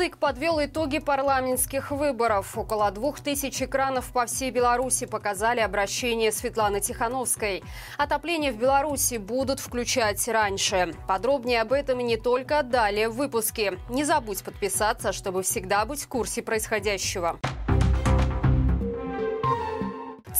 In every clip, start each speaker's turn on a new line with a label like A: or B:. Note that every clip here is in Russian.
A: ЦИК подвел итоги парламентских выборов. Около двух тысяч экранов по всей Беларуси показали обращение Светланы Тихановской. Отопление в Беларуси будут включать раньше. Подробнее об этом и не только далее в выпуске. Не забудь подписаться, чтобы всегда быть в курсе происходящего.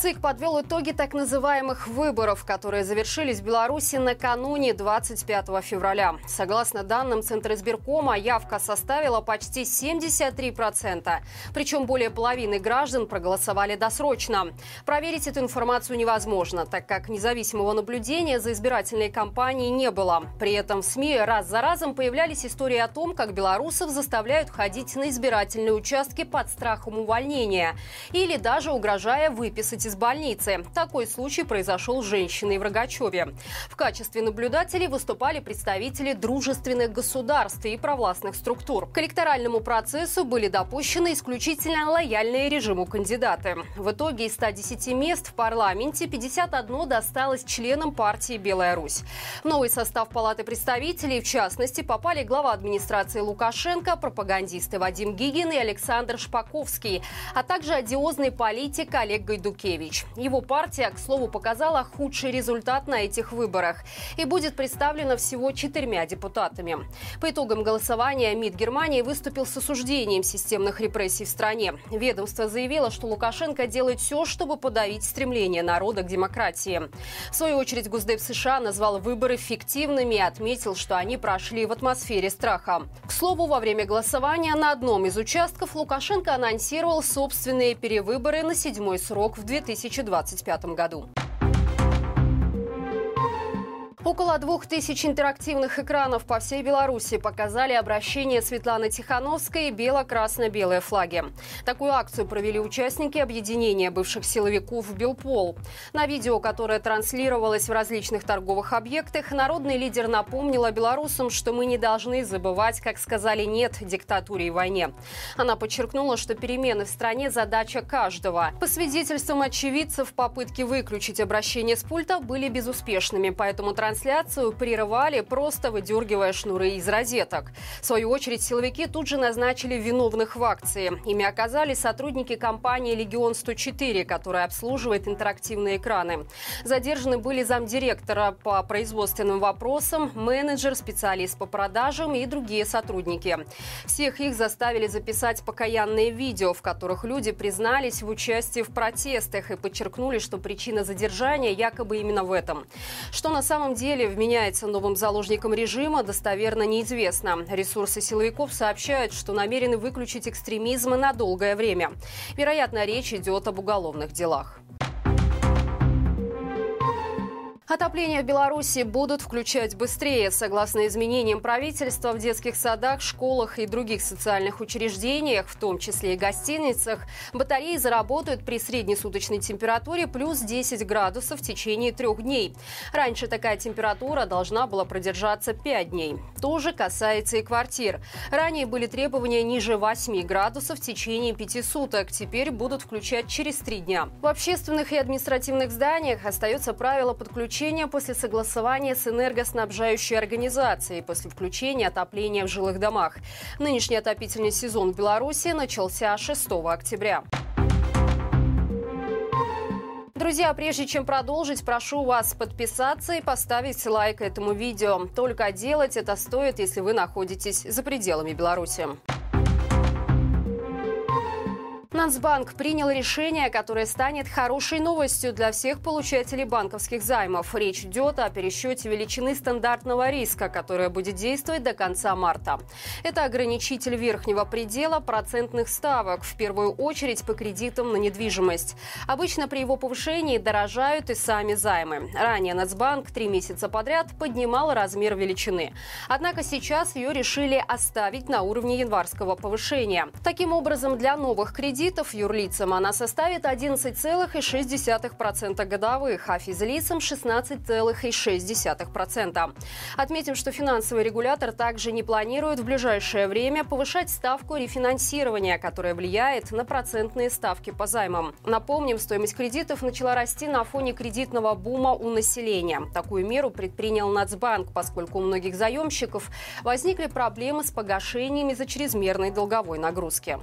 A: ЦИК подвел итоги так называемых выборов, которые завершились в Беларуси накануне 25 февраля. Согласно данным Центра избиркома, явка составила почти 73%. Причем более половины граждан проголосовали досрочно. Проверить эту информацию невозможно, так как независимого наблюдения за избирательной кампанией не было. При этом в СМИ раз за разом появлялись истории о том, как белорусов заставляют ходить на избирательные участки под страхом увольнения или даже угрожая выписать выпустить из больницы. Такой случай произошел с женщиной в Рогачеве. В качестве наблюдателей выступали представители дружественных государств и провластных структур. К электоральному процессу были допущены исключительно лояльные режиму кандидаты. В итоге из 110 мест в парламенте 51 досталось членам партии «Белая Русь». В новый состав Палаты представителей, в частности, попали глава администрации Лукашенко, пропагандисты Вадим Гигин и Александр Шпаковский, а также одиозный политик Олег Гайдукевич. Шухевич. Его партия, к слову, показала худший результат на этих выборах и будет представлена всего четырьмя депутатами. По итогам голосования МИД Германии выступил с осуждением системных репрессий в стране. Ведомство заявило, что Лукашенко делает все, чтобы подавить стремление народа к демократии. В свою очередь Госдеп США назвал выборы фиктивными и отметил, что они прошли в атмосфере страха. К слову, во время голосования на одном из участков Лукашенко анонсировал собственные перевыборы на седьмой срок в 2025 году. Около двух тысяч интерактивных экранов по всей Беларуси показали обращение Светланы Тихановской и бело-красно-белые флаги. Такую акцию провели участники объединения бывших силовиков «Белпол». На видео, которое транслировалось в различных торговых объектах, народный лидер напомнила белорусам, что мы не должны забывать, как сказали «нет» диктатуре и войне. Она подчеркнула, что перемены в стране – задача каждого. По свидетельствам очевидцев, попытки выключить обращение с пульта были безуспешными, поэтому трансляция трансляцию прерывали, просто выдергивая шнуры из розеток. В свою очередь, силовики тут же назначили виновных в акции. Ими оказались сотрудники компании «Легион-104», которая обслуживает интерактивные экраны. Задержаны были замдиректора по производственным вопросам, менеджер, специалист по продажам и другие сотрудники. Всех их заставили записать покаянные видео, в которых люди признались в участии в протестах и подчеркнули, что причина задержания якобы именно в этом. Что на самом деле деле вменяется новым заложником режима, достоверно неизвестно. Ресурсы силовиков сообщают, что намерены выключить экстремизм на долгое время. Вероятно, речь идет об уголовных делах. Отопление в Беларуси будут включать быстрее. Согласно изменениям правительства, в детских садах, школах и других социальных учреждениях, в том числе и гостиницах, батареи заработают при среднесуточной температуре плюс 10 градусов в течение трех дней. Раньше такая температура должна была продержаться 5 дней. То же касается и квартир. Ранее были требования ниже 8 градусов в течение 5 суток. Теперь будут включать через 3 дня. В общественных и административных зданиях остается правило подключения отключения после согласования с энергоснабжающей организацией после включения отопления в жилых домах. Нынешний отопительный сезон в Беларуси начался 6 октября. Друзья, прежде чем продолжить, прошу вас подписаться и поставить лайк этому видео. Только делать это стоит, если вы находитесь за пределами Беларуси. Нацбанк принял решение, которое станет хорошей новостью для всех получателей банковских займов. Речь идет о пересчете величины стандартного риска, которая будет действовать до конца марта. Это ограничитель верхнего предела процентных ставок, в первую очередь по кредитам на недвижимость. Обычно при его повышении дорожают и сами займы. Ранее Нацбанк три месяца подряд поднимал размер величины. Однако сейчас ее решили оставить на уровне январского повышения. Таким образом, для новых кредитов кредитов юрлицам она составит 11,6% годовых, а физлицам 16,6%. Отметим, что финансовый регулятор также не планирует в ближайшее время повышать ставку рефинансирования, которая влияет на процентные ставки по займам. Напомним, стоимость кредитов начала расти на фоне кредитного бума у населения. Такую меру предпринял Нацбанк, поскольку у многих заемщиков возникли проблемы с погашением из-за чрезмерной долговой нагрузки.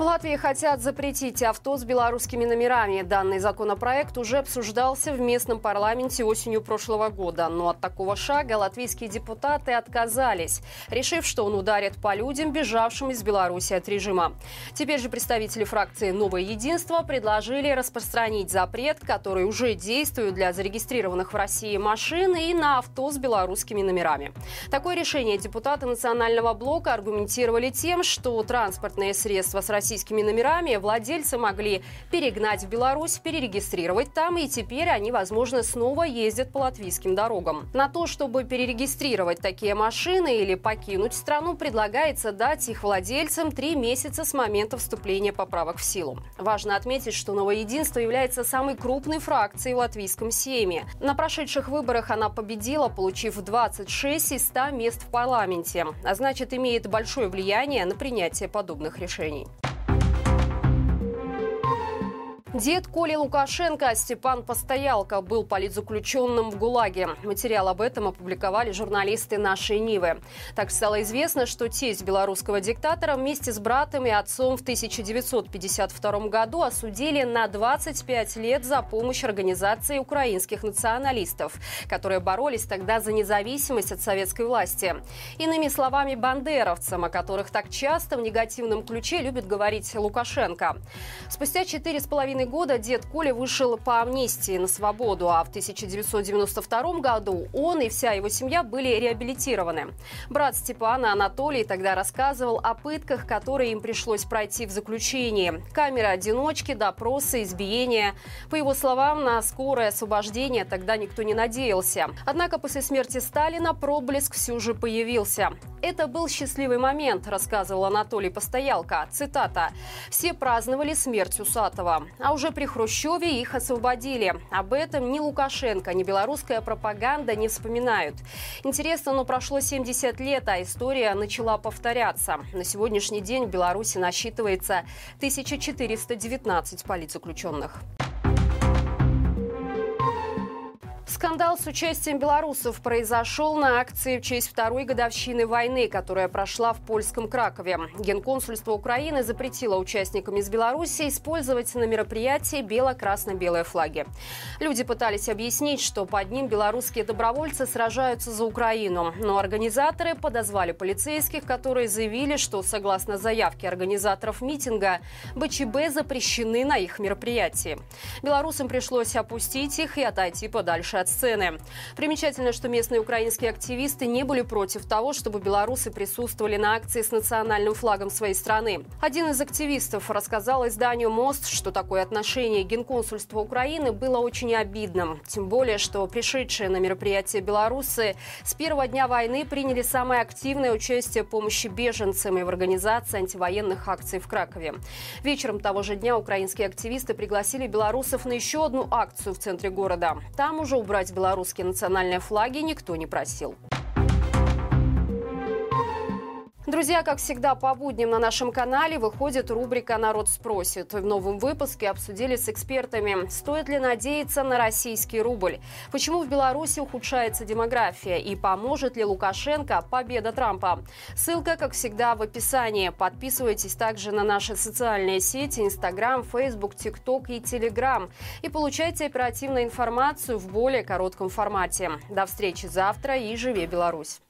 A: В Латвии хотят запретить авто с белорусскими номерами. Данный законопроект уже обсуждался в местном парламенте осенью прошлого года. Но от такого шага латвийские депутаты отказались, решив, что он ударит по людям, бежавшим из Беларуси от режима. Теперь же представители фракции «Новое единство» предложили распространить запрет, который уже действует для зарегистрированных в России машин и на авто с белорусскими номерами. Такое решение депутаты Национального блока аргументировали тем, что транспортные средства с России российскими номерами владельцы могли перегнать в Беларусь, перерегистрировать там, и теперь они, возможно, снова ездят по латвийским дорогам. На то, чтобы перерегистрировать такие машины или покинуть страну, предлагается дать их владельцам три месяца с момента вступления поправок в силу. Важно отметить, что Новое Единство является самой крупной фракцией в латвийском Сейме. На прошедших выборах она победила, получив 26 из 100 мест в парламенте, а значит имеет большое влияние на принятие подобных решений. Дед Коли Лукашенко Степан Постоялко был политзаключенным в ГУЛАГе. Материал об этом опубликовали журналисты нашей Нивы. Так стало известно, что тесть белорусского диктатора вместе с братом и отцом в 1952 году осудили на 25 лет за помощь организации украинских националистов, которые боролись тогда за независимость от советской власти. Иными словами, бандеровцам, о которых так часто в негативном ключе любит говорить Лукашенко. Спустя четыре с половиной года дед Коля вышел по амнистии на свободу, а в 1992 году он и вся его семья были реабилитированы. Брат Степана Анатолий тогда рассказывал о пытках, которые им пришлось пройти в заключении. Камеры одиночки, допросы, избиения. По его словам, на скорое освобождение тогда никто не надеялся. Однако после смерти Сталина проблеск все же появился. Это был счастливый момент, рассказывал Анатолий Постоялко. Цитата. «Все праздновали смерть Усатова. А уже при Хрущеве их освободили. Об этом ни Лукашенко, ни белорусская пропаганда не вспоминают. Интересно, но прошло 70 лет, а история начала повторяться. На сегодняшний день в Беларуси насчитывается 1419 политзаключенных. Скандал с участием белорусов произошел на акции в честь второй годовщины войны, которая прошла в польском Кракове. Генконсульство Украины запретило участникам из Беларуси использовать на мероприятии бело-красно-белые флаги. Люди пытались объяснить, что под ним белорусские добровольцы сражаются за Украину. Но организаторы подозвали полицейских, которые заявили, что согласно заявке организаторов митинга, БЧБ запрещены на их мероприятии. Белорусам пришлось опустить их и отойти подальше от сцены. Примечательно, что местные украинские активисты не были против того, чтобы белорусы присутствовали на акции с национальным флагом своей страны. Один из активистов рассказал изданию «Мост», что такое отношение Генконсульства Украины было очень обидным. Тем более, что пришедшие на мероприятие белорусы с первого дня войны приняли самое активное участие в помощи беженцам и в организации антивоенных акций в Кракове. Вечером того же дня украинские активисты пригласили белорусов на еще одну акцию в центре города. Там уже убрать белорусские национальные флаги никто не просил. Друзья, как всегда, по будням на нашем канале выходит рубрика «Народ спросит». В новом выпуске обсудили с экспертами, стоит ли надеяться на российский рубль, почему в Беларуси ухудшается демография и поможет ли Лукашенко победа Трампа. Ссылка, как всегда, в описании. Подписывайтесь также на наши социальные сети Инстаграм, Фейсбук, ТикТок и Телеграм и получайте оперативную информацию в более коротком формате. До встречи завтра и живи Беларусь!